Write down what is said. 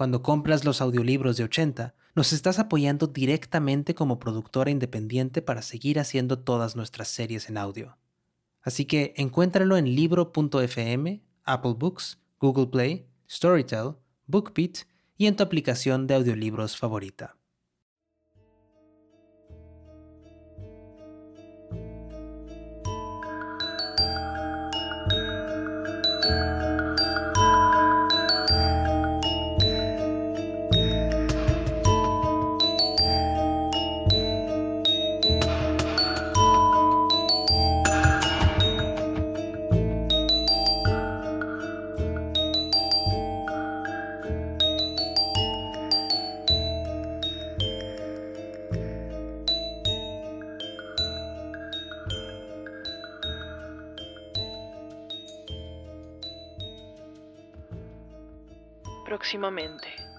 cuando compras los audiolibros de 80, nos estás apoyando directamente como productora independiente para seguir haciendo todas nuestras series en audio. Así que encuéntralo en libro.fm, Apple Books, Google Play, Storytel, BookBeat y en tu aplicación de audiolibros favorita. Próximamente.